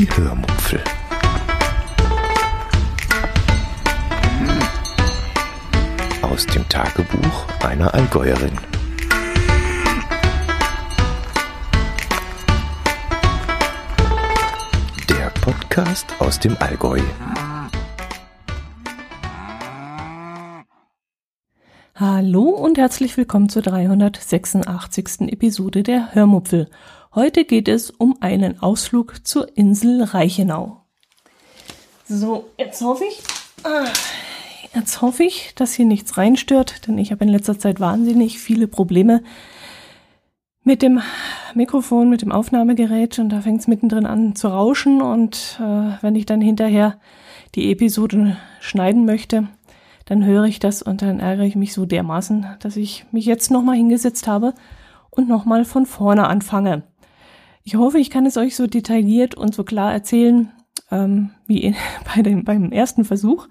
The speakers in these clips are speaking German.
Die Hörmupfel. Aus dem Tagebuch einer Allgäuerin. Der Podcast aus dem Allgäu. Hallo und herzlich willkommen zur 386. Episode der Hörmupfel. Heute geht es um einen Ausflug zur Insel Reichenau. So, jetzt hoffe ich, ah, jetzt hoffe ich, dass hier nichts reinstört, denn ich habe in letzter Zeit wahnsinnig viele Probleme mit dem Mikrofon, mit dem Aufnahmegerät und da fängt es mittendrin an zu rauschen und äh, wenn ich dann hinterher die Episode schneiden möchte, dann höre ich das und dann ärgere ich mich so dermaßen, dass ich mich jetzt nochmal hingesetzt habe und nochmal von vorne anfange. Ich hoffe, ich kann es euch so detailliert und so klar erzählen ähm, wie in, bei dem, beim ersten Versuch.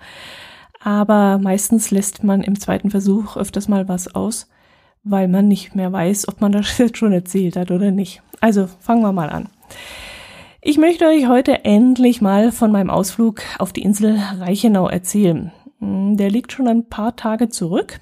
Aber meistens lässt man im zweiten Versuch öfters mal was aus, weil man nicht mehr weiß, ob man das jetzt schon erzählt hat oder nicht. Also fangen wir mal an. Ich möchte euch heute endlich mal von meinem Ausflug auf die Insel Reichenau erzählen. Hm, der liegt schon ein paar Tage zurück.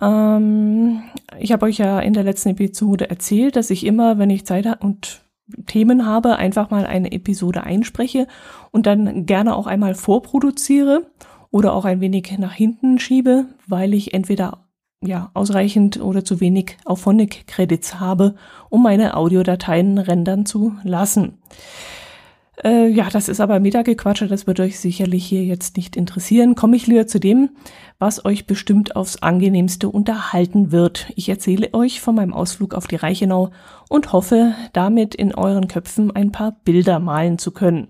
Ähm, ich habe euch ja in der letzten Episode erzählt, dass ich immer, wenn ich Zeit und Themen habe, einfach mal eine Episode einspreche und dann gerne auch einmal vorproduziere oder auch ein wenig nach hinten schiebe, weil ich entweder ja ausreichend oder zu wenig auf Phonic Credits habe, um meine Audiodateien rendern zu lassen. Äh, ja, das ist aber Metagequatsche, das wird euch sicherlich hier jetzt nicht interessieren. Komme ich lieber zu dem, was euch bestimmt aufs angenehmste unterhalten wird. Ich erzähle euch von meinem Ausflug auf die Reichenau und hoffe, damit in euren Köpfen ein paar Bilder malen zu können.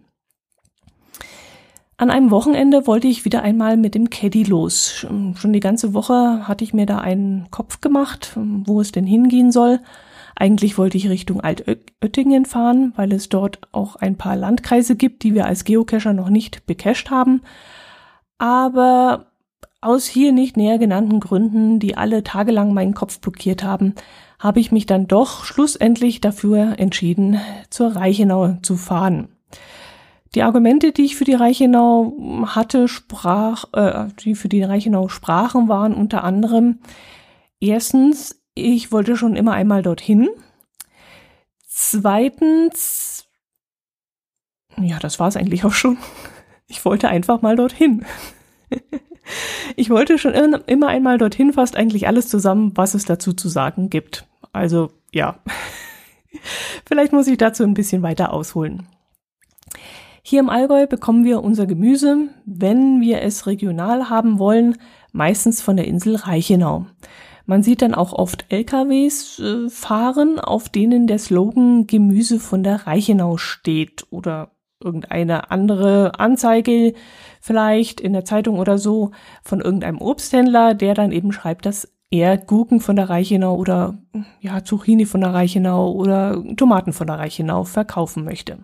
An einem Wochenende wollte ich wieder einmal mit dem Caddy los. Schon die ganze Woche hatte ich mir da einen Kopf gemacht, wo es denn hingehen soll. Eigentlich wollte ich Richtung Altöttingen fahren, weil es dort auch ein paar Landkreise gibt, die wir als Geocacher noch nicht becached haben. Aber aus hier nicht näher genannten Gründen, die alle tagelang meinen Kopf blockiert haben, habe ich mich dann doch schlussendlich dafür entschieden, zur Reichenau zu fahren. Die Argumente, die ich für die Reichenau hatte, sprach, äh, die für die Reichenau sprachen, waren unter anderem erstens, ich wollte schon immer einmal dorthin. Zweitens, ja, das war es eigentlich auch schon. Ich wollte einfach mal dorthin. Ich wollte schon immer einmal dorthin, fast eigentlich alles zusammen, was es dazu zu sagen gibt. Also ja, vielleicht muss ich dazu ein bisschen weiter ausholen. Hier im Allgäu bekommen wir unser Gemüse, wenn wir es regional haben wollen, meistens von der Insel Reichenau. Man sieht dann auch oft LKWs äh, fahren, auf denen der Slogan Gemüse von der Reichenau steht oder irgendeine andere Anzeige vielleicht in der Zeitung oder so von irgendeinem Obsthändler, der dann eben schreibt, dass er Gurken von der Reichenau oder ja Zucchini von der Reichenau oder Tomaten von der Reichenau verkaufen möchte.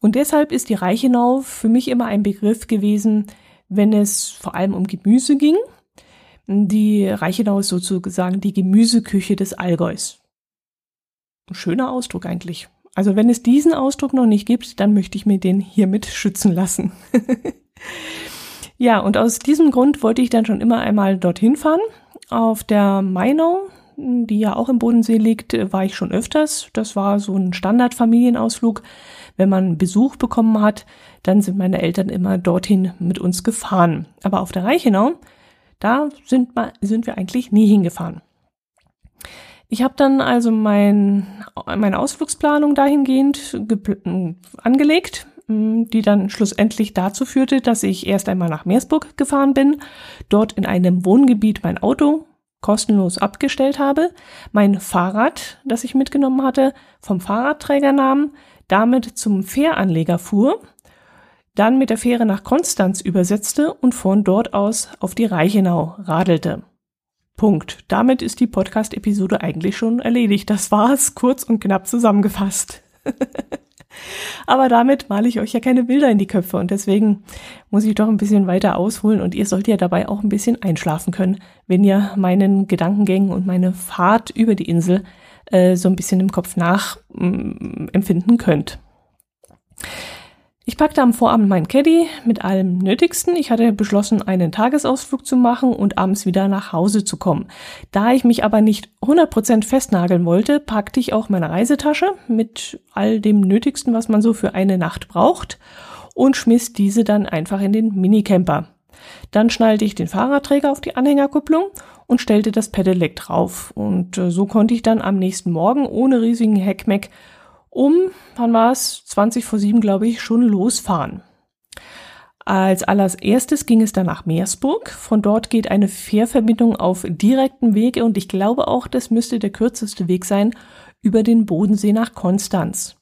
Und deshalb ist die Reichenau für mich immer ein Begriff gewesen, wenn es vor allem um Gemüse ging, die Reichenau ist sozusagen die Gemüseküche des Allgäus. Ein schöner Ausdruck eigentlich. Also wenn es diesen Ausdruck noch nicht gibt, dann möchte ich mir den hiermit schützen lassen. ja, und aus diesem Grund wollte ich dann schon immer einmal dorthin fahren. Auf der Mainau, die ja auch im Bodensee liegt, war ich schon öfters. Das war so ein Standardfamilienausflug. Wenn man Besuch bekommen hat, dann sind meine Eltern immer dorthin mit uns gefahren. Aber auf der Reichenau da sind, sind wir eigentlich nie hingefahren. Ich habe dann also mein, meine Ausflugsplanung dahingehend angelegt, die dann schlussendlich dazu führte, dass ich erst einmal nach Meersburg gefahren bin, dort in einem Wohngebiet mein Auto kostenlos abgestellt habe, mein Fahrrad, das ich mitgenommen hatte, vom Fahrradträger nahm, damit zum Fähranleger fuhr dann mit der Fähre nach Konstanz übersetzte und von dort aus auf die Reichenau radelte. Punkt. Damit ist die Podcast-Episode eigentlich schon erledigt. Das war's, kurz und knapp zusammengefasst. Aber damit male ich euch ja keine Bilder in die Köpfe und deswegen muss ich doch ein bisschen weiter ausholen und ihr sollt ja dabei auch ein bisschen einschlafen können, wenn ihr meinen Gedankengängen und meine Fahrt über die Insel äh, so ein bisschen im Kopf nachempfinden mm, könnt. Ich packte am Vorabend mein Caddy mit allem Nötigsten. Ich hatte beschlossen, einen Tagesausflug zu machen und abends wieder nach Hause zu kommen. Da ich mich aber nicht 100% festnageln wollte, packte ich auch meine Reisetasche mit all dem Nötigsten, was man so für eine Nacht braucht und schmiss diese dann einfach in den Minicamper. Dann schnallte ich den Fahrradträger auf die Anhängerkupplung und stellte das Pedelec drauf. Und äh, so konnte ich dann am nächsten Morgen ohne riesigen Heckmeck um, wann war es, 20 vor 7, glaube ich, schon losfahren. Als allererstes ging es dann nach Meersburg. Von dort geht eine Fährverbindung auf direktem Weg und ich glaube auch, das müsste der kürzeste Weg sein über den Bodensee nach Konstanz.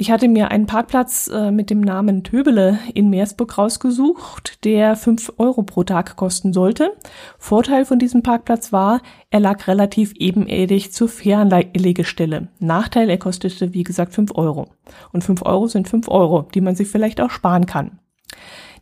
Ich hatte mir einen Parkplatz äh, mit dem Namen Töbele in Meersburg rausgesucht, der fünf Euro pro Tag kosten sollte. Vorteil von diesem Parkplatz war, er lag relativ ebenerdig zur Fähranlegestelle. Nachteil, er kostete wie gesagt fünf Euro. Und fünf Euro sind fünf Euro, die man sich vielleicht auch sparen kann.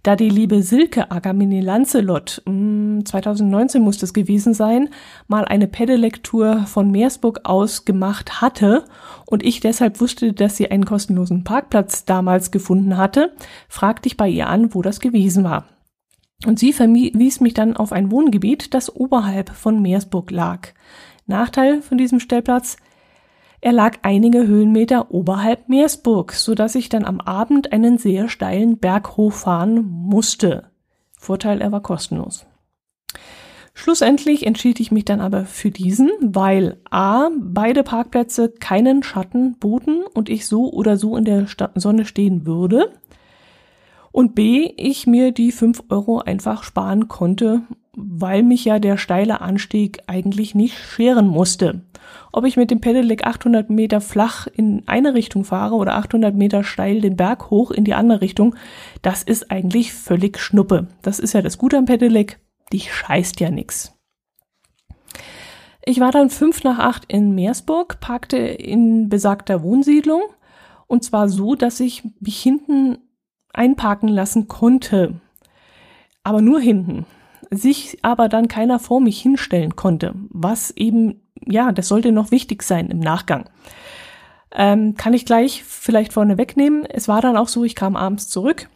Da die liebe Silke Agamini Lancelot, 2019 hm, muss das gewesen sein, mal eine Pedelektur von Meersburg aus gemacht hatte und ich deshalb wusste, dass sie einen kostenlosen Parkplatz damals gefunden hatte, fragte ich bei ihr an, wo das gewesen war. Und sie verwies mich dann auf ein Wohngebiet, das oberhalb von Meersburg lag. Nachteil von diesem Stellplatz, er lag einige Höhenmeter oberhalb Meersburg, so dass ich dann am Abend einen sehr steilen Berg hochfahren musste. Vorteil, er war kostenlos. Schlussendlich entschied ich mich dann aber für diesen, weil a. beide Parkplätze keinen Schatten boten und ich so oder so in der Sonne stehen würde und b. ich mir die fünf Euro einfach sparen konnte, weil mich ja der steile Anstieg eigentlich nicht scheren musste. Ob ich mit dem Pedelec 800 Meter flach in eine Richtung fahre oder 800 Meter steil den Berg hoch in die andere Richtung, das ist eigentlich völlig Schnuppe. Das ist ja das Gute am Pedelec, dich scheißt ja nix. Ich war dann fünf nach acht in Meersburg, parkte in besagter Wohnsiedlung und zwar so, dass ich mich hinten einparken lassen konnte. Aber nur hinten sich aber dann keiner vor mich hinstellen konnte, was eben, ja, das sollte noch wichtig sein im Nachgang. Ähm, kann ich gleich vielleicht vorne wegnehmen. Es war dann auch so, ich kam abends zurück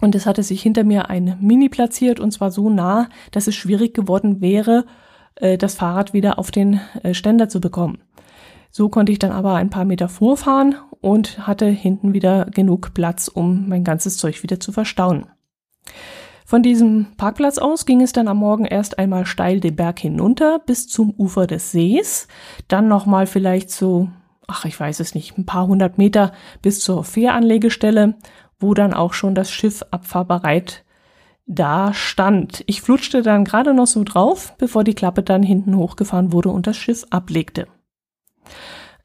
und es hatte sich hinter mir ein Mini platziert und zwar so nah, dass es schwierig geworden wäre, äh, das Fahrrad wieder auf den äh, Ständer zu bekommen. So konnte ich dann aber ein paar Meter vorfahren und hatte hinten wieder genug Platz, um mein ganzes Zeug wieder zu verstauen. Von diesem Parkplatz aus ging es dann am Morgen erst einmal steil den Berg hinunter bis zum Ufer des Sees, dann nochmal vielleicht so, ach ich weiß es nicht, ein paar hundert Meter bis zur Fähranlegestelle, wo dann auch schon das Schiff abfahrbereit da stand. Ich flutschte dann gerade noch so drauf, bevor die Klappe dann hinten hochgefahren wurde und das Schiff ablegte.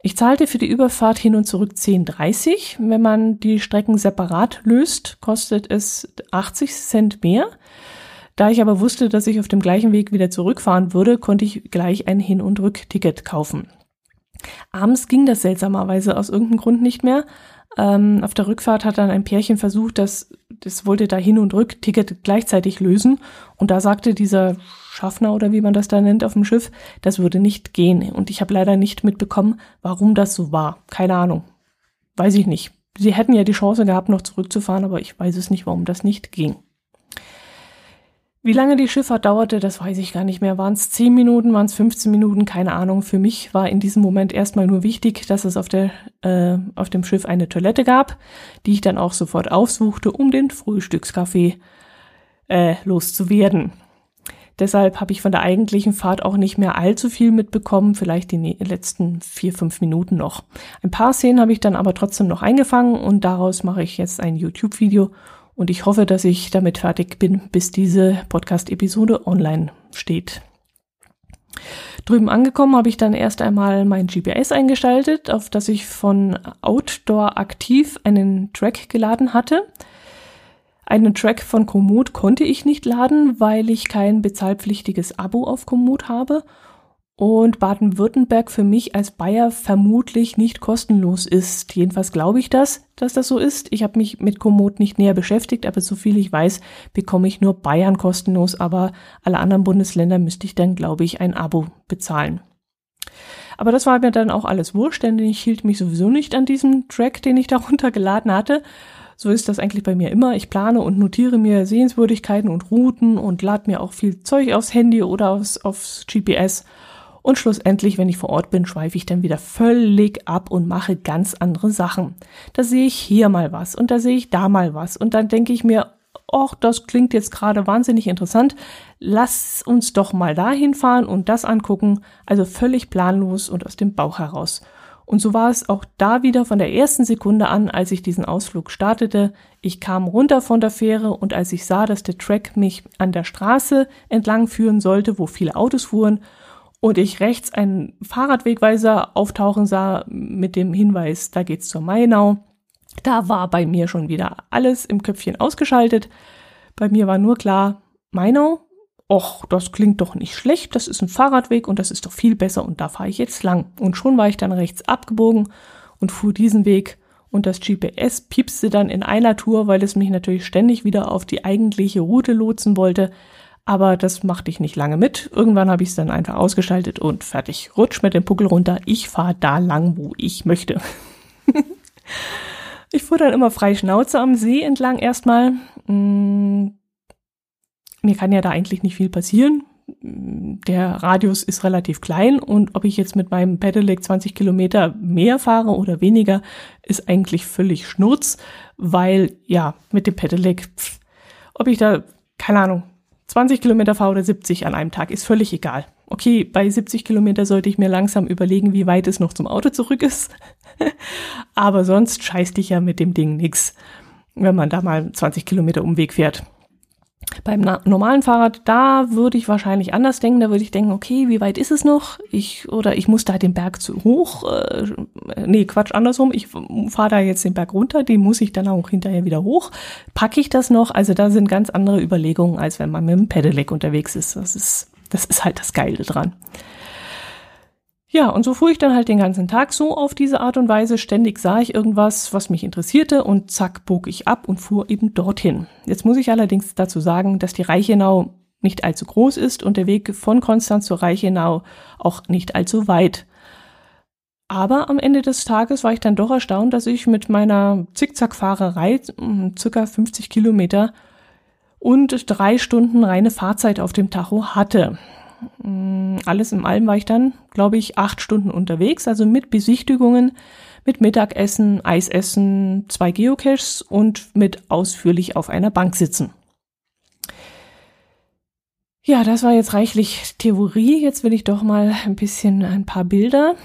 Ich zahlte für die Überfahrt hin und zurück 10,30. Wenn man die Strecken separat löst, kostet es 80 Cent mehr. Da ich aber wusste, dass ich auf dem gleichen Weg wieder zurückfahren würde, konnte ich gleich ein Hin- und Rückticket kaufen. Abends ging das seltsamerweise aus irgendeinem Grund nicht mehr. Ähm, auf der Rückfahrt hat dann ein Pärchen versucht, das, das wollte da Hin- und Rückticket gleichzeitig lösen. Und da sagte dieser Schaffner oder wie man das da nennt auf dem Schiff, das würde nicht gehen. Und ich habe leider nicht mitbekommen, warum das so war. Keine Ahnung. Weiß ich nicht. Sie hätten ja die Chance gehabt, noch zurückzufahren, aber ich weiß es nicht, warum das nicht ging. Wie lange die Schifffahrt dauerte, das weiß ich gar nicht mehr. Waren es 10 Minuten, waren es 15 Minuten, keine Ahnung. Für mich war in diesem Moment erstmal nur wichtig, dass es auf, der, äh, auf dem Schiff eine Toilette gab, die ich dann auch sofort aufsuchte, um den Frühstückskaffee äh, loszuwerden. Deshalb habe ich von der eigentlichen Fahrt auch nicht mehr allzu viel mitbekommen, vielleicht die ne-, letzten vier, fünf Minuten noch. Ein paar Szenen habe ich dann aber trotzdem noch eingefangen und daraus mache ich jetzt ein YouTube-Video und ich hoffe, dass ich damit fertig bin, bis diese Podcast-Episode online steht. Drüben angekommen habe ich dann erst einmal mein GPS eingeschaltet, auf das ich von Outdoor aktiv einen Track geladen hatte. Einen Track von Komoot konnte ich nicht laden, weil ich kein bezahlpflichtiges Abo auf Komoot habe und Baden-Württemberg für mich als Bayer vermutlich nicht kostenlos ist. Jedenfalls glaube ich das, dass das so ist. Ich habe mich mit Komoot nicht näher beschäftigt, aber so viel ich weiß, bekomme ich nur Bayern kostenlos, aber alle anderen Bundesländer müsste ich dann, glaube ich, ein Abo bezahlen. Aber das war mir dann auch alles wurscht, denn ich hielt mich sowieso nicht an diesem Track, den ich da runtergeladen hatte. So ist das eigentlich bei mir immer. Ich plane und notiere mir Sehenswürdigkeiten und Routen und lade mir auch viel Zeug aufs Handy oder aufs, aufs GPS. Und schlussendlich, wenn ich vor Ort bin, schweife ich dann wieder völlig ab und mache ganz andere Sachen. Da sehe ich hier mal was und da sehe ich da mal was. Und dann denke ich mir, ach, das klingt jetzt gerade wahnsinnig interessant. Lass uns doch mal dahin fahren und das angucken. Also völlig planlos und aus dem Bauch heraus. Und so war es auch da wieder von der ersten Sekunde an, als ich diesen Ausflug startete. Ich kam runter von der Fähre und als ich sah, dass der Track mich an der Straße entlang führen sollte, wo viele Autos fuhren, und ich rechts einen Fahrradwegweiser auftauchen sah mit dem Hinweis, da geht's zur Mainau. Da war bei mir schon wieder alles im Köpfchen ausgeschaltet. Bei mir war nur klar, Mainau, och, das klingt doch nicht schlecht, das ist ein Fahrradweg und das ist doch viel besser und da fahre ich jetzt lang. Und schon war ich dann rechts abgebogen und fuhr diesen Weg und das GPS piepste dann in einer Tour, weil es mich natürlich ständig wieder auf die eigentliche Route lotsen wollte. Aber das machte ich nicht lange mit. Irgendwann habe ich es dann einfach ausgeschaltet und fertig. Rutsch mit dem Puckel runter. Ich fahre da lang, wo ich möchte. ich fuhr dann immer frei Schnauze am See entlang erstmal. Mm, mir kann ja da eigentlich nicht viel passieren. Der Radius ist relativ klein und ob ich jetzt mit meinem Pedelec 20 Kilometer mehr fahre oder weniger, ist eigentlich völlig schnurz, weil ja, mit dem Pedelec, pff, ob ich da, keine Ahnung, 20 Kilometer fahre oder 70 an einem Tag, ist völlig egal. Okay, bei 70 Kilometer sollte ich mir langsam überlegen, wie weit es noch zum Auto zurück ist. Aber sonst scheißt dich ja mit dem Ding nix, wenn man da mal 20 Kilometer Umweg fährt. Beim normalen Fahrrad, da würde ich wahrscheinlich anders denken. Da würde ich denken, okay, wie weit ist es noch? Ich, oder ich muss da den Berg zu hoch. Äh, nee, Quatsch, andersrum. Ich fahre da jetzt den Berg runter, den muss ich dann auch hinterher wieder hoch. Packe ich das noch? Also da sind ganz andere Überlegungen, als wenn man mit dem Pedelec unterwegs ist. Das ist, das ist halt das Geile dran. Ja, und so fuhr ich dann halt den ganzen Tag so auf diese Art und Weise. Ständig sah ich irgendwas, was mich interessierte und zack, bog ich ab und fuhr eben dorthin. Jetzt muss ich allerdings dazu sagen, dass die Reichenau nicht allzu groß ist und der Weg von Konstanz zur Reichenau auch nicht allzu weit. Aber am Ende des Tages war ich dann doch erstaunt, dass ich mit meiner Zickzack-Fahrerei, hm, circa 50 Kilometer und drei Stunden reine Fahrzeit auf dem Tacho hatte. Mm, alles im allem war ich dann, glaube ich, acht Stunden unterwegs, also mit Besichtigungen, mit Mittagessen, Eisessen, zwei Geocaches und mit ausführlich auf einer Bank sitzen. Ja, das war jetzt reichlich Theorie. Jetzt will ich doch mal ein bisschen ein paar Bilder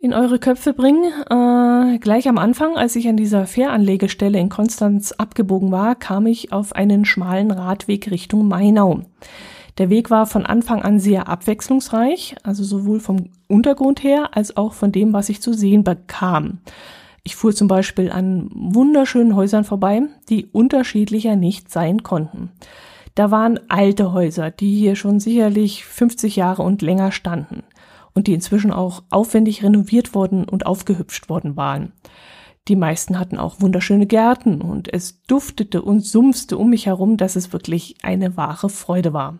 in eure Köpfe bringen. Äh, gleich am Anfang, als ich an dieser Fähranlegestelle in Konstanz abgebogen war, kam ich auf einen schmalen Radweg Richtung Mainau. Der Weg war von Anfang an sehr abwechslungsreich, also sowohl vom Untergrund her als auch von dem, was ich zu sehen bekam. Ich fuhr zum Beispiel an wunderschönen Häusern vorbei, die unterschiedlicher nicht sein konnten. Da waren alte Häuser, die hier schon sicherlich 50 Jahre und länger standen und die inzwischen auch aufwendig renoviert worden und aufgehübscht worden waren. Die meisten hatten auch wunderschöne Gärten und es duftete und sumpfte um mich herum, dass es wirklich eine wahre Freude war.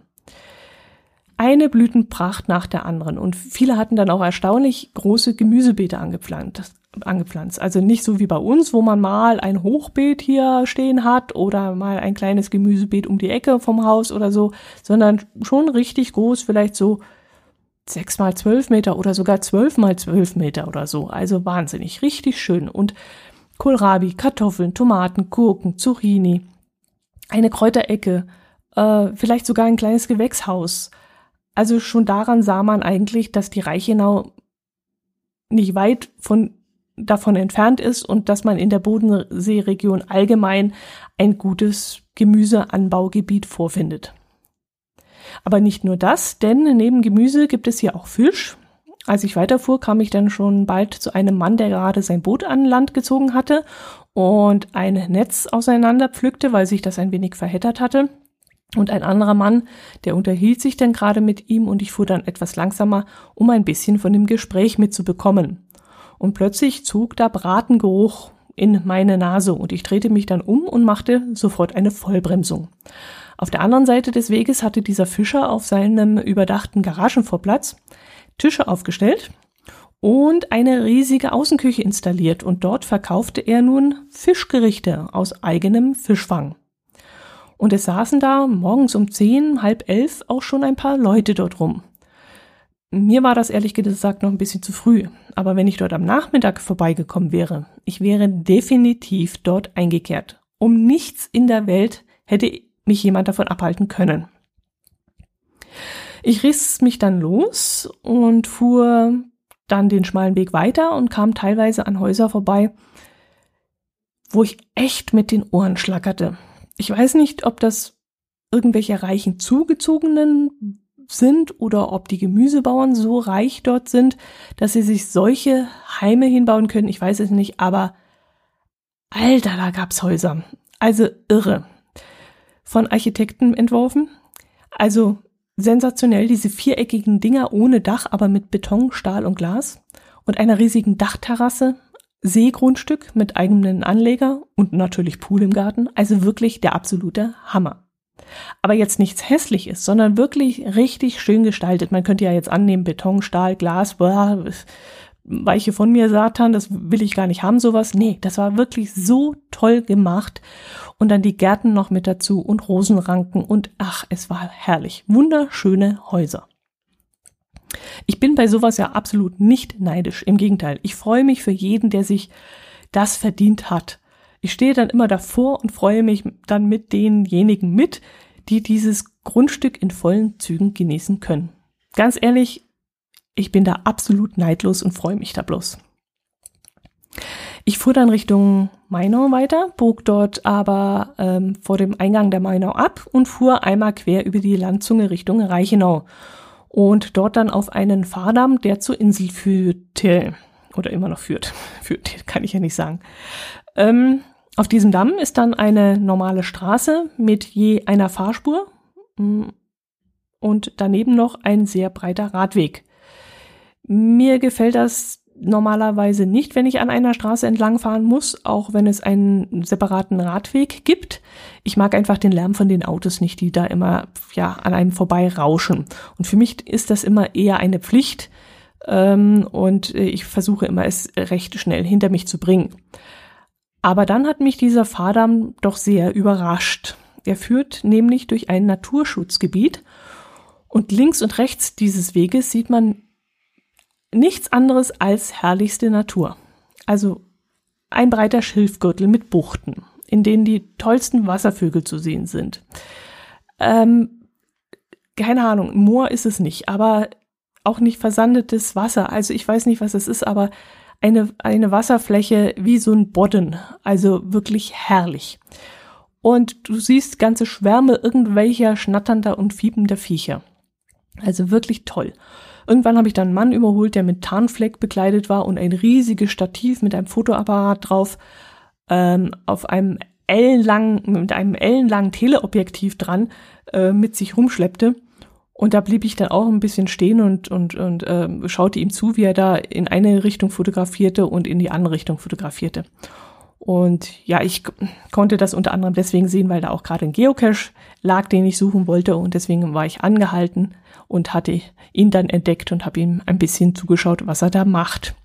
Eine Blütenpracht nach der anderen und viele hatten dann auch erstaunlich große Gemüsebeete angepflanzt, angepflanzt. Also nicht so wie bei uns, wo man mal ein Hochbeet hier stehen hat oder mal ein kleines Gemüsebeet um die Ecke vom Haus oder so, sondern schon richtig groß, vielleicht so sechs mal zwölf Meter oder sogar zwölf mal zwölf Meter oder so. Also wahnsinnig, richtig schön. Und Kohlrabi, Kartoffeln, Tomaten, Gurken, Zucchini, eine Kräuterecke, äh, vielleicht sogar ein kleines Gewächshaus. Also schon daran sah man eigentlich, dass die Reichenau nicht weit von davon entfernt ist und dass man in der Bodenseeregion allgemein ein gutes Gemüseanbaugebiet vorfindet. Aber nicht nur das, denn neben Gemüse gibt es hier auch Fisch. Als ich weiterfuhr, kam ich dann schon bald zu einem Mann, der gerade sein Boot an Land gezogen hatte und ein Netz auseinander pflückte, weil sich das ein wenig verheddert hatte. Und ein anderer Mann, der unterhielt sich dann gerade mit ihm und ich fuhr dann etwas langsamer, um ein bisschen von dem Gespräch mitzubekommen. Und plötzlich zog da Bratengeruch in meine Nase und ich drehte mich dann um und machte sofort eine Vollbremsung. Auf der anderen Seite des Weges hatte dieser Fischer auf seinem überdachten Garagenvorplatz Tische aufgestellt und eine riesige Außenküche installiert und dort verkaufte er nun Fischgerichte aus eigenem Fischfang. Und es saßen da morgens um zehn, halb elf auch schon ein paar Leute dort rum. Mir war das ehrlich gesagt noch ein bisschen zu früh, aber wenn ich dort am Nachmittag vorbeigekommen wäre, ich wäre definitiv dort eingekehrt. Um nichts in der Welt hätte mich jemand davon abhalten können. Ich riss mich dann los und fuhr dann den schmalen Weg weiter und kam teilweise an Häuser vorbei, wo ich echt mit den Ohren schlackerte. Ich weiß nicht, ob das irgendwelche reichen Zugezogenen sind oder ob die Gemüsebauern so reich dort sind, dass sie sich solche Heime hinbauen können. Ich weiß es nicht, aber Alter, da gab's Häuser. Also irre. Von Architekten entworfen. Also sensationell diese viereckigen Dinger ohne Dach, aber mit Beton, Stahl und Glas und einer riesigen Dachterrasse, Seegrundstück mit eigenen Anleger und natürlich Pool im Garten. Also wirklich der absolute Hammer aber jetzt nichts hässliches, sondern wirklich richtig schön gestaltet. Man könnte ja jetzt annehmen, Beton, Stahl, Glas, boah, weiche von mir Satan, das will ich gar nicht haben, sowas. Nee, das war wirklich so toll gemacht. Und dann die Gärten noch mit dazu und Rosenranken und ach, es war herrlich. Wunderschöne Häuser. Ich bin bei sowas ja absolut nicht neidisch. Im Gegenteil, ich freue mich für jeden, der sich das verdient hat. Ich stehe dann immer davor und freue mich dann mit denjenigen mit, die dieses Grundstück in vollen Zügen genießen können. Ganz ehrlich, ich bin da absolut neidlos und freue mich da bloß. Ich fuhr dann Richtung Mainau weiter, bog dort aber ähm, vor dem Eingang der Mainau ab und fuhr einmal quer über die Landzunge Richtung Reichenau und dort dann auf einen Fahrdamm, der zur Insel führte oder immer noch führt. Führt, kann ich ja nicht sagen. Ähm, auf diesem Damm ist dann eine normale Straße mit je einer Fahrspur mm, und daneben noch ein sehr breiter Radweg. Mir gefällt das normalerweise nicht, wenn ich an einer Straße entlangfahren muss, auch wenn es einen separaten Radweg gibt. Ich mag einfach den Lärm von den Autos nicht, die da immer ja an einem vorbei rauschen. Und für mich ist das immer eher eine Pflicht ähm, und ich versuche immer es recht schnell hinter mich zu bringen. Aber dann hat mich dieser Fahrdamm doch sehr überrascht. Er führt nämlich durch ein Naturschutzgebiet und links und rechts dieses Weges sieht man nichts anderes als herrlichste Natur. Also ein breiter Schilfgürtel mit Buchten, in denen die tollsten Wasservögel zu sehen sind. Ähm, keine Ahnung, Moor ist es nicht, aber auch nicht versandetes Wasser. Also ich weiß nicht, was es ist, aber eine, eine Wasserfläche wie so ein Bodden, also wirklich herrlich. Und du siehst ganze Schwärme irgendwelcher schnatternder und fiebender Viecher. Also wirklich toll. Irgendwann habe ich dann einen Mann überholt, der mit Tarnfleck bekleidet war und ein riesiges Stativ mit einem Fotoapparat drauf ähm, auf einem ellenlangen, mit einem ellenlangen Teleobjektiv dran äh, mit sich rumschleppte. Und da blieb ich dann auch ein bisschen stehen und, und, und äh, schaute ihm zu, wie er da in eine Richtung fotografierte und in die andere Richtung fotografierte. Und ja, ich konnte das unter anderem deswegen sehen, weil da auch gerade ein Geocache lag, den ich suchen wollte. Und deswegen war ich angehalten und hatte ihn dann entdeckt und habe ihm ein bisschen zugeschaut, was er da macht.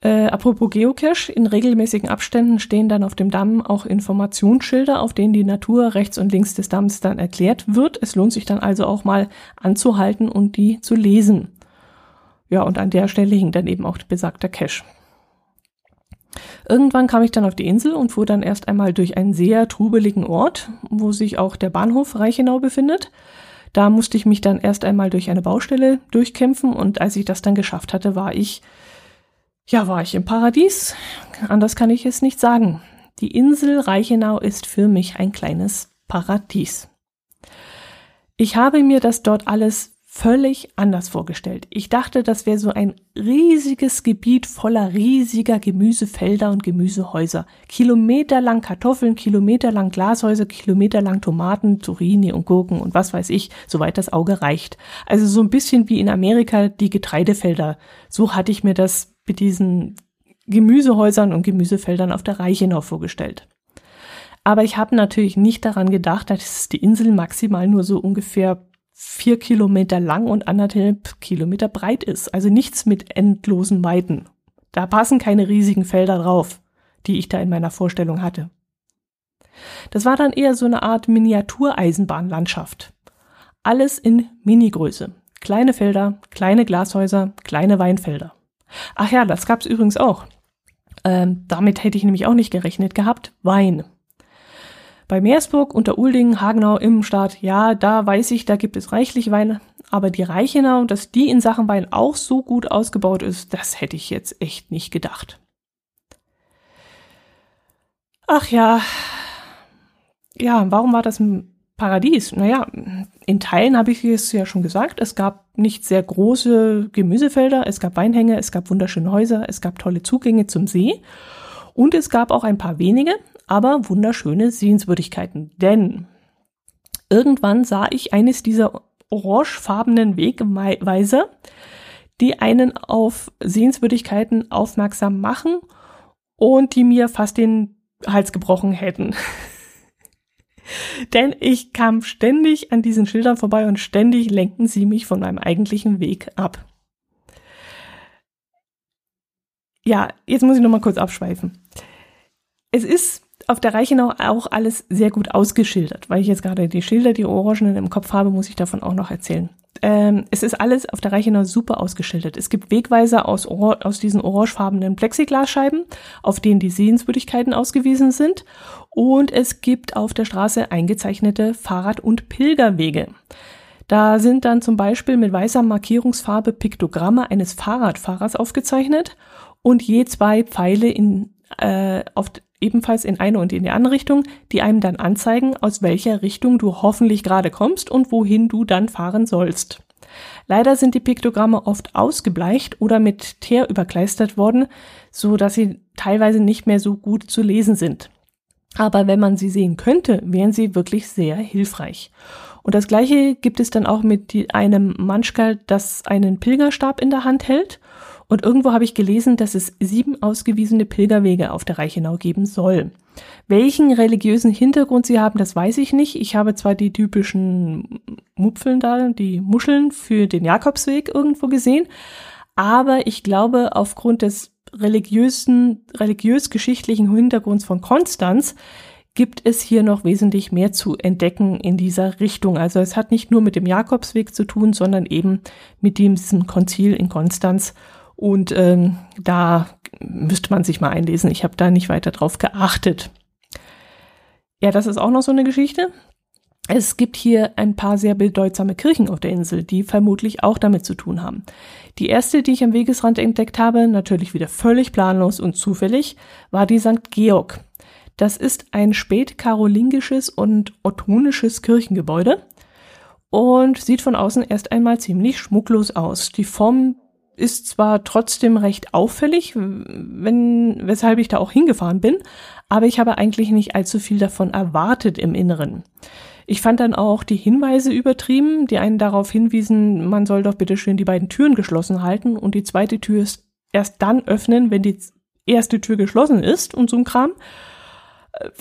Äh, apropos Geocache, in regelmäßigen Abständen stehen dann auf dem Damm auch Informationsschilder, auf denen die Natur rechts und links des Damms dann erklärt wird. Es lohnt sich dann also auch mal anzuhalten und die zu lesen. Ja, und an der Stelle hing dann eben auch besagter Cache. Irgendwann kam ich dann auf die Insel und fuhr dann erst einmal durch einen sehr trubeligen Ort, wo sich auch der Bahnhof Reichenau befindet. Da musste ich mich dann erst einmal durch eine Baustelle durchkämpfen und als ich das dann geschafft hatte, war ich ja, war ich im Paradies. Anders kann ich es nicht sagen. Die Insel Reichenau ist für mich ein kleines Paradies. Ich habe mir das dort alles völlig anders vorgestellt. Ich dachte, das wäre so ein riesiges Gebiet voller riesiger Gemüsefelder und Gemüsehäuser. Kilometerlang Kartoffeln, kilometerlang Glashäuser, kilometerlang Tomaten, Zucchini und Gurken und was weiß ich, soweit das Auge reicht. Also so ein bisschen wie in Amerika die Getreidefelder. So hatte ich mir das mit diesen Gemüsehäusern und Gemüsefeldern auf der Reichenau vorgestellt. Aber ich habe natürlich nicht daran gedacht, dass die Insel maximal nur so ungefähr vier Kilometer lang und anderthalb Kilometer breit ist. Also nichts mit endlosen Weiten. Da passen keine riesigen Felder drauf, die ich da in meiner Vorstellung hatte. Das war dann eher so eine Art Miniatureisenbahnlandschaft. Alles in Minigröße. Kleine Felder, kleine Glashäuser, kleine Weinfelder. Ach ja, das gab's übrigens auch. Ähm, damit hätte ich nämlich auch nicht gerechnet gehabt. Wein. Bei Meersburg, unter Uldingen, Hagenau, Immenstadt, ja, da weiß ich, da gibt es reichlich Wein. Aber die Reichenau, dass die in Sachen Wein auch so gut ausgebaut ist, das hätte ich jetzt echt nicht gedacht. Ach ja, ja, warum war das ein Paradies? Naja, in Teilen habe ich es ja schon gesagt, es gab nicht sehr große Gemüsefelder, es gab Weinhänge, es gab wunderschöne Häuser, es gab tolle Zugänge zum See und es gab auch ein paar wenige, aber wunderschöne Sehenswürdigkeiten. Denn irgendwann sah ich eines dieser orangefarbenen Wegweiser, die einen auf Sehenswürdigkeiten aufmerksam machen und die mir fast den Hals gebrochen hätten. Denn ich kam ständig an diesen Schildern vorbei und ständig lenken sie mich von meinem eigentlichen Weg ab. Ja, jetzt muss ich noch mal kurz abschweifen. Es ist auf der Reichenau auch alles sehr gut ausgeschildert, weil ich jetzt gerade die Schilder, die Orangenen im Kopf habe, muss ich davon auch noch erzählen. Ähm, es ist alles auf der Reichenau super ausgeschildert. Es gibt Wegweiser aus, aus diesen orangefarbenen Plexiglasscheiben, auf denen die Sehenswürdigkeiten ausgewiesen sind. Und es gibt auf der Straße eingezeichnete Fahrrad- und Pilgerwege. Da sind dann zum Beispiel mit weißer Markierungsfarbe Piktogramme eines Fahrradfahrers aufgezeichnet und je zwei Pfeile in, äh, auf, ebenfalls in eine und in die andere Richtung, die einem dann anzeigen, aus welcher Richtung du hoffentlich gerade kommst und wohin du dann fahren sollst. Leider sind die Piktogramme oft ausgebleicht oder mit Teer überkleistert worden, so dass sie teilweise nicht mehr so gut zu lesen sind. Aber wenn man sie sehen könnte, wären sie wirklich sehr hilfreich. Und das gleiche gibt es dann auch mit einem Manschkal, das einen Pilgerstab in der Hand hält und irgendwo habe ich gelesen, dass es sieben ausgewiesene Pilgerwege auf der Reichenau geben soll. Welchen religiösen Hintergrund sie haben, das weiß ich nicht. Ich habe zwar die typischen Mupfeln da, die Muscheln für den Jakobsweg irgendwo gesehen, aber ich glaube, aufgrund des religiösen, religiös-geschichtlichen Hintergrunds von Konstanz gibt es hier noch wesentlich mehr zu entdecken in dieser Richtung. Also es hat nicht nur mit dem Jakobsweg zu tun, sondern eben mit diesem Konzil in Konstanz und ähm, da müsste man sich mal einlesen. Ich habe da nicht weiter drauf geachtet. Ja, das ist auch noch so eine Geschichte. Es gibt hier ein paar sehr bedeutsame Kirchen auf der Insel, die vermutlich auch damit zu tun haben. Die erste, die ich am Wegesrand entdeckt habe, natürlich wieder völlig planlos und zufällig, war die St. Georg. Das ist ein spätkarolingisches und ottonisches Kirchengebäude und sieht von außen erst einmal ziemlich schmucklos aus. Die Form ist zwar trotzdem recht auffällig, wenn, weshalb ich da auch hingefahren bin, aber ich habe eigentlich nicht allzu viel davon erwartet im Inneren. Ich fand dann auch die Hinweise übertrieben, die einen darauf hinwiesen, man soll doch bitte schön die beiden Türen geschlossen halten und die zweite Tür erst dann öffnen, wenn die erste Tür geschlossen ist und so ein Kram.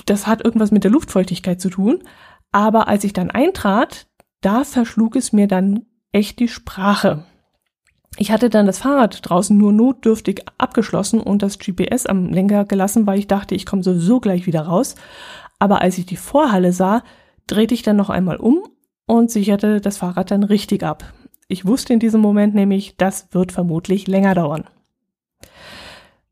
Das hat irgendwas mit der Luftfeuchtigkeit zu tun. Aber als ich dann eintrat, da verschlug es mir dann echt die Sprache. Ich hatte dann das Fahrrad draußen nur notdürftig abgeschlossen und das GPS am Lenker gelassen, weil ich dachte, ich komme sowieso gleich wieder raus. Aber als ich die Vorhalle sah, drehte ich dann noch einmal um und sicherte das Fahrrad dann richtig ab. Ich wusste in diesem Moment nämlich, das wird vermutlich länger dauern.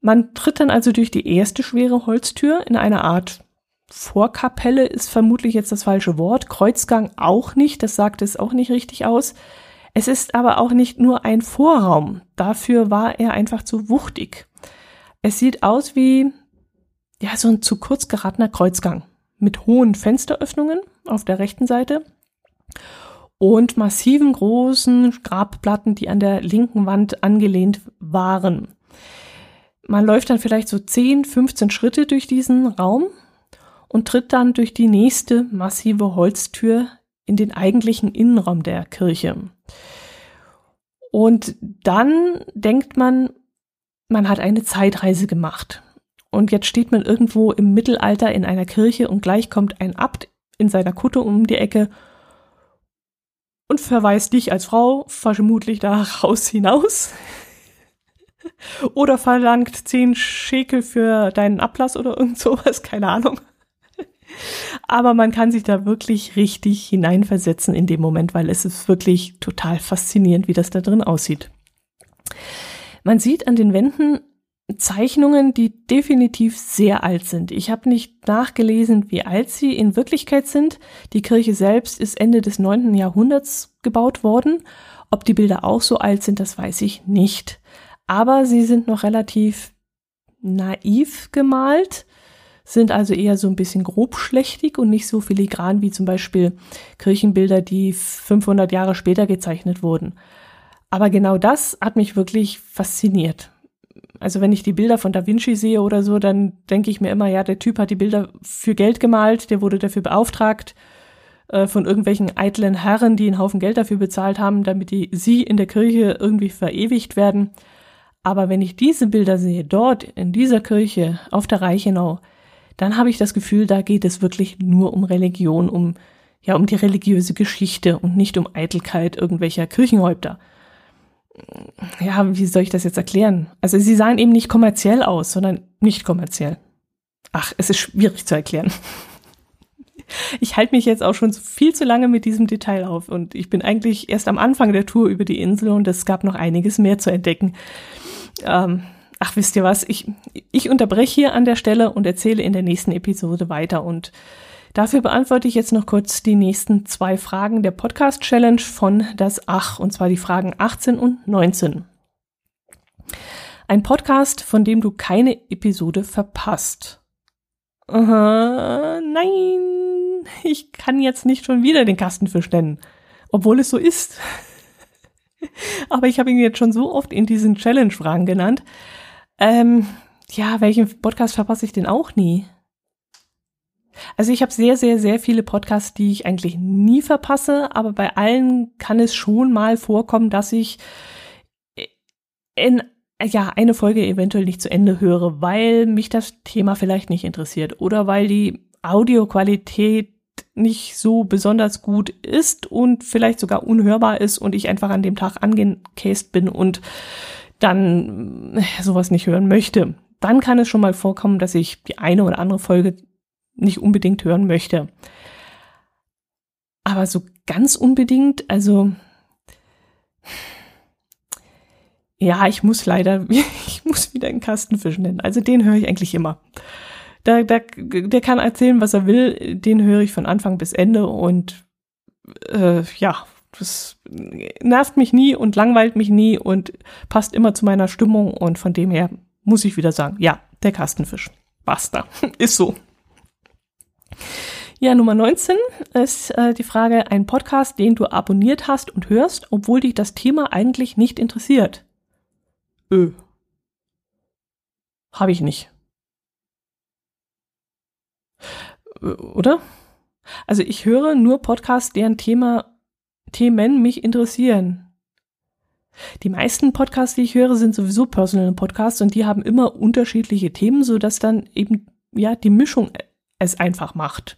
Man tritt dann also durch die erste schwere Holztür in eine Art Vorkapelle ist vermutlich jetzt das falsche Wort, Kreuzgang auch nicht, das sagt es auch nicht richtig aus. Es ist aber auch nicht nur ein Vorraum. Dafür war er einfach zu wuchtig. Es sieht aus wie, ja, so ein zu kurz geratener Kreuzgang mit hohen Fensteröffnungen auf der rechten Seite und massiven großen Grabplatten, die an der linken Wand angelehnt waren. Man läuft dann vielleicht so 10, 15 Schritte durch diesen Raum und tritt dann durch die nächste massive Holztür in den eigentlichen Innenraum der Kirche. Und dann denkt man, man hat eine Zeitreise gemacht. Und jetzt steht man irgendwo im Mittelalter in einer Kirche und gleich kommt ein Abt in seiner Kutte um die Ecke und verweist dich als Frau vermutlich da raus hinaus. oder verlangt zehn Schekel für deinen Ablass oder irgend sowas, keine Ahnung. Aber man kann sich da wirklich richtig hineinversetzen in dem Moment, weil es ist wirklich total faszinierend, wie das da drin aussieht. Man sieht an den Wänden Zeichnungen, die definitiv sehr alt sind. Ich habe nicht nachgelesen, wie alt sie in Wirklichkeit sind. Die Kirche selbst ist Ende des neunten Jahrhunderts gebaut worden. Ob die Bilder auch so alt sind, das weiß ich nicht. Aber sie sind noch relativ naiv gemalt, sind also eher so ein bisschen grobschlächtig und nicht so filigran wie zum Beispiel Kirchenbilder, die 500 Jahre später gezeichnet wurden. Aber genau das hat mich wirklich fasziniert. Also wenn ich die Bilder von Da Vinci sehe oder so, dann denke ich mir immer, ja, der Typ hat die Bilder für Geld gemalt, der wurde dafür beauftragt äh, von irgendwelchen eitlen Herren, die einen Haufen Geld dafür bezahlt haben, damit die sie in der Kirche irgendwie verewigt werden. Aber wenn ich diese Bilder sehe, dort in dieser Kirche auf der Reichenau, dann habe ich das Gefühl, da geht es wirklich nur um Religion, um ja um die religiöse Geschichte und nicht um Eitelkeit irgendwelcher Kirchenhäupter ja, wie soll ich das jetzt erklären? Also sie sahen eben nicht kommerziell aus, sondern nicht kommerziell. Ach, es ist schwierig zu erklären. Ich halte mich jetzt auch schon viel zu lange mit diesem Detail auf und ich bin eigentlich erst am Anfang der Tour über die Insel und es gab noch einiges mehr zu entdecken. Ähm, ach, wisst ihr was? Ich, ich unterbreche hier an der Stelle und erzähle in der nächsten Episode weiter und Dafür beantworte ich jetzt noch kurz die nächsten zwei Fragen der Podcast Challenge von das Ach, und zwar die Fragen 18 und 19. Ein Podcast, von dem du keine Episode verpasst. Uh, nein, ich kann jetzt nicht schon wieder den Kastenfisch nennen, obwohl es so ist. Aber ich habe ihn jetzt schon so oft in diesen Challenge-Fragen genannt. Ähm, ja, welchen Podcast verpasse ich denn auch nie? Also ich habe sehr, sehr, sehr viele Podcasts, die ich eigentlich nie verpasse, aber bei allen kann es schon mal vorkommen, dass ich in ja, eine Folge eventuell nicht zu Ende höre, weil mich das Thema vielleicht nicht interessiert oder weil die Audioqualität nicht so besonders gut ist und vielleicht sogar unhörbar ist und ich einfach an dem Tag angecased bin und dann sowas nicht hören möchte. Dann kann es schon mal vorkommen, dass ich die eine oder andere Folge nicht unbedingt hören möchte. Aber so ganz unbedingt, also ja, ich muss leider, ich muss wieder einen Kastenfisch nennen. Also den höre ich eigentlich immer. Da, da, der kann erzählen, was er will. Den höre ich von Anfang bis Ende und äh, ja, das nervt mich nie und langweilt mich nie und passt immer zu meiner Stimmung und von dem her muss ich wieder sagen, ja, der Kastenfisch. Basta. Ist so. Ja, Nummer 19 ist äh, die Frage, ein Podcast, den du abonniert hast und hörst, obwohl dich das Thema eigentlich nicht interessiert. Öh. Habe ich nicht. Oder? Also ich höre nur Podcasts, deren Thema, Themen mich interessieren. Die meisten Podcasts, die ich höre, sind sowieso Personal Podcasts und die haben immer unterschiedliche Themen, so dass dann eben ja die Mischung es einfach macht.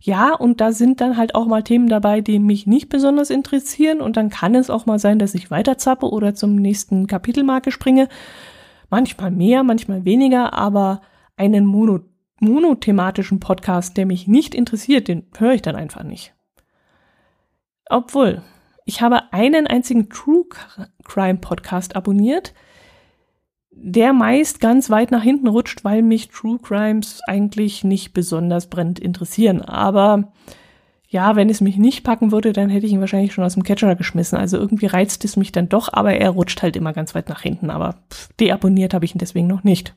Ja, und da sind dann halt auch mal Themen dabei, die mich nicht besonders interessieren und dann kann es auch mal sein, dass ich weiterzappe oder zum nächsten Kapitelmarke springe. Manchmal mehr, manchmal weniger, aber einen mono monothematischen Podcast, der mich nicht interessiert, den höre ich dann einfach nicht. Obwohl, ich habe einen einzigen True Crime Podcast abonniert, der meist ganz weit nach hinten rutscht, weil mich True Crimes eigentlich nicht besonders brennend interessieren. Aber ja, wenn es mich nicht packen würde, dann hätte ich ihn wahrscheinlich schon aus dem Catcher geschmissen. Also irgendwie reizt es mich dann doch, aber er rutscht halt immer ganz weit nach hinten. Aber deabonniert habe ich ihn deswegen noch nicht.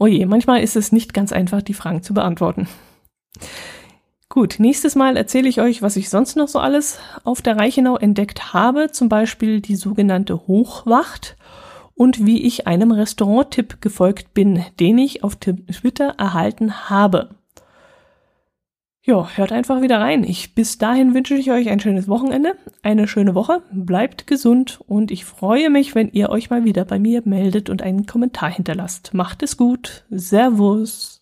Oh je, manchmal ist es nicht ganz einfach, die Fragen zu beantworten. Gut, nächstes Mal erzähle ich euch, was ich sonst noch so alles auf der Reichenau entdeckt habe. Zum Beispiel die sogenannte Hochwacht und wie ich einem Restaurant-Tipp gefolgt bin, den ich auf Twitter erhalten habe. ja, hört einfach wieder rein. Ich, bis dahin wünsche ich euch ein schönes Wochenende, eine schöne Woche, bleibt gesund und ich freue mich, wenn ihr euch mal wieder bei mir meldet und einen Kommentar hinterlasst. Macht es gut. Servus.